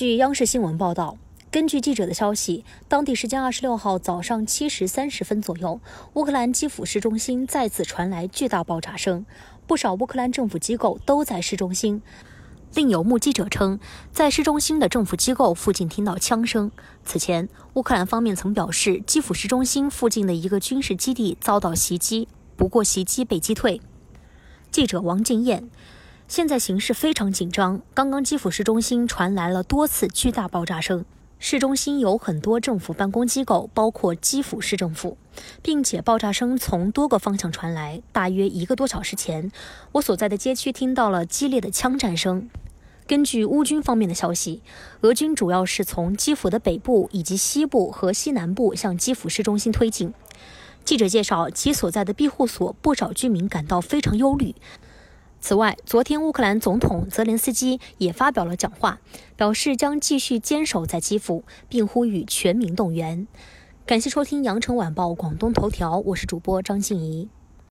据央视新闻报道，根据记者的消息，当地时间二十六号早上七时三十分左右，乌克兰基辅市中心再次传来巨大爆炸声，不少乌克兰政府机构都在市中心。另有目击者称，在市中心的政府机构附近听到枪声。此前，乌克兰方面曾表示，基辅市中心附近的一个军事基地遭到袭击，不过袭击被击退。记者王静燕。现在形势非常紧张。刚刚基辅市中心传来了多次巨大爆炸声，市中心有很多政府办公机构，包括基辅市政府，并且爆炸声从多个方向传来。大约一个多小时前，我所在的街区听到了激烈的枪战声。根据乌军方面的消息，俄军主要是从基辅的北部以及西部和西南部向基辅市中心推进。记者介绍，其所在的庇护所不少居民感到非常忧虑。此外，昨天乌克兰总统泽连斯基也发表了讲话，表示将继续坚守在基辅，并呼吁全民动员。感谢收听羊城晚报广东头条，我是主播张静怡。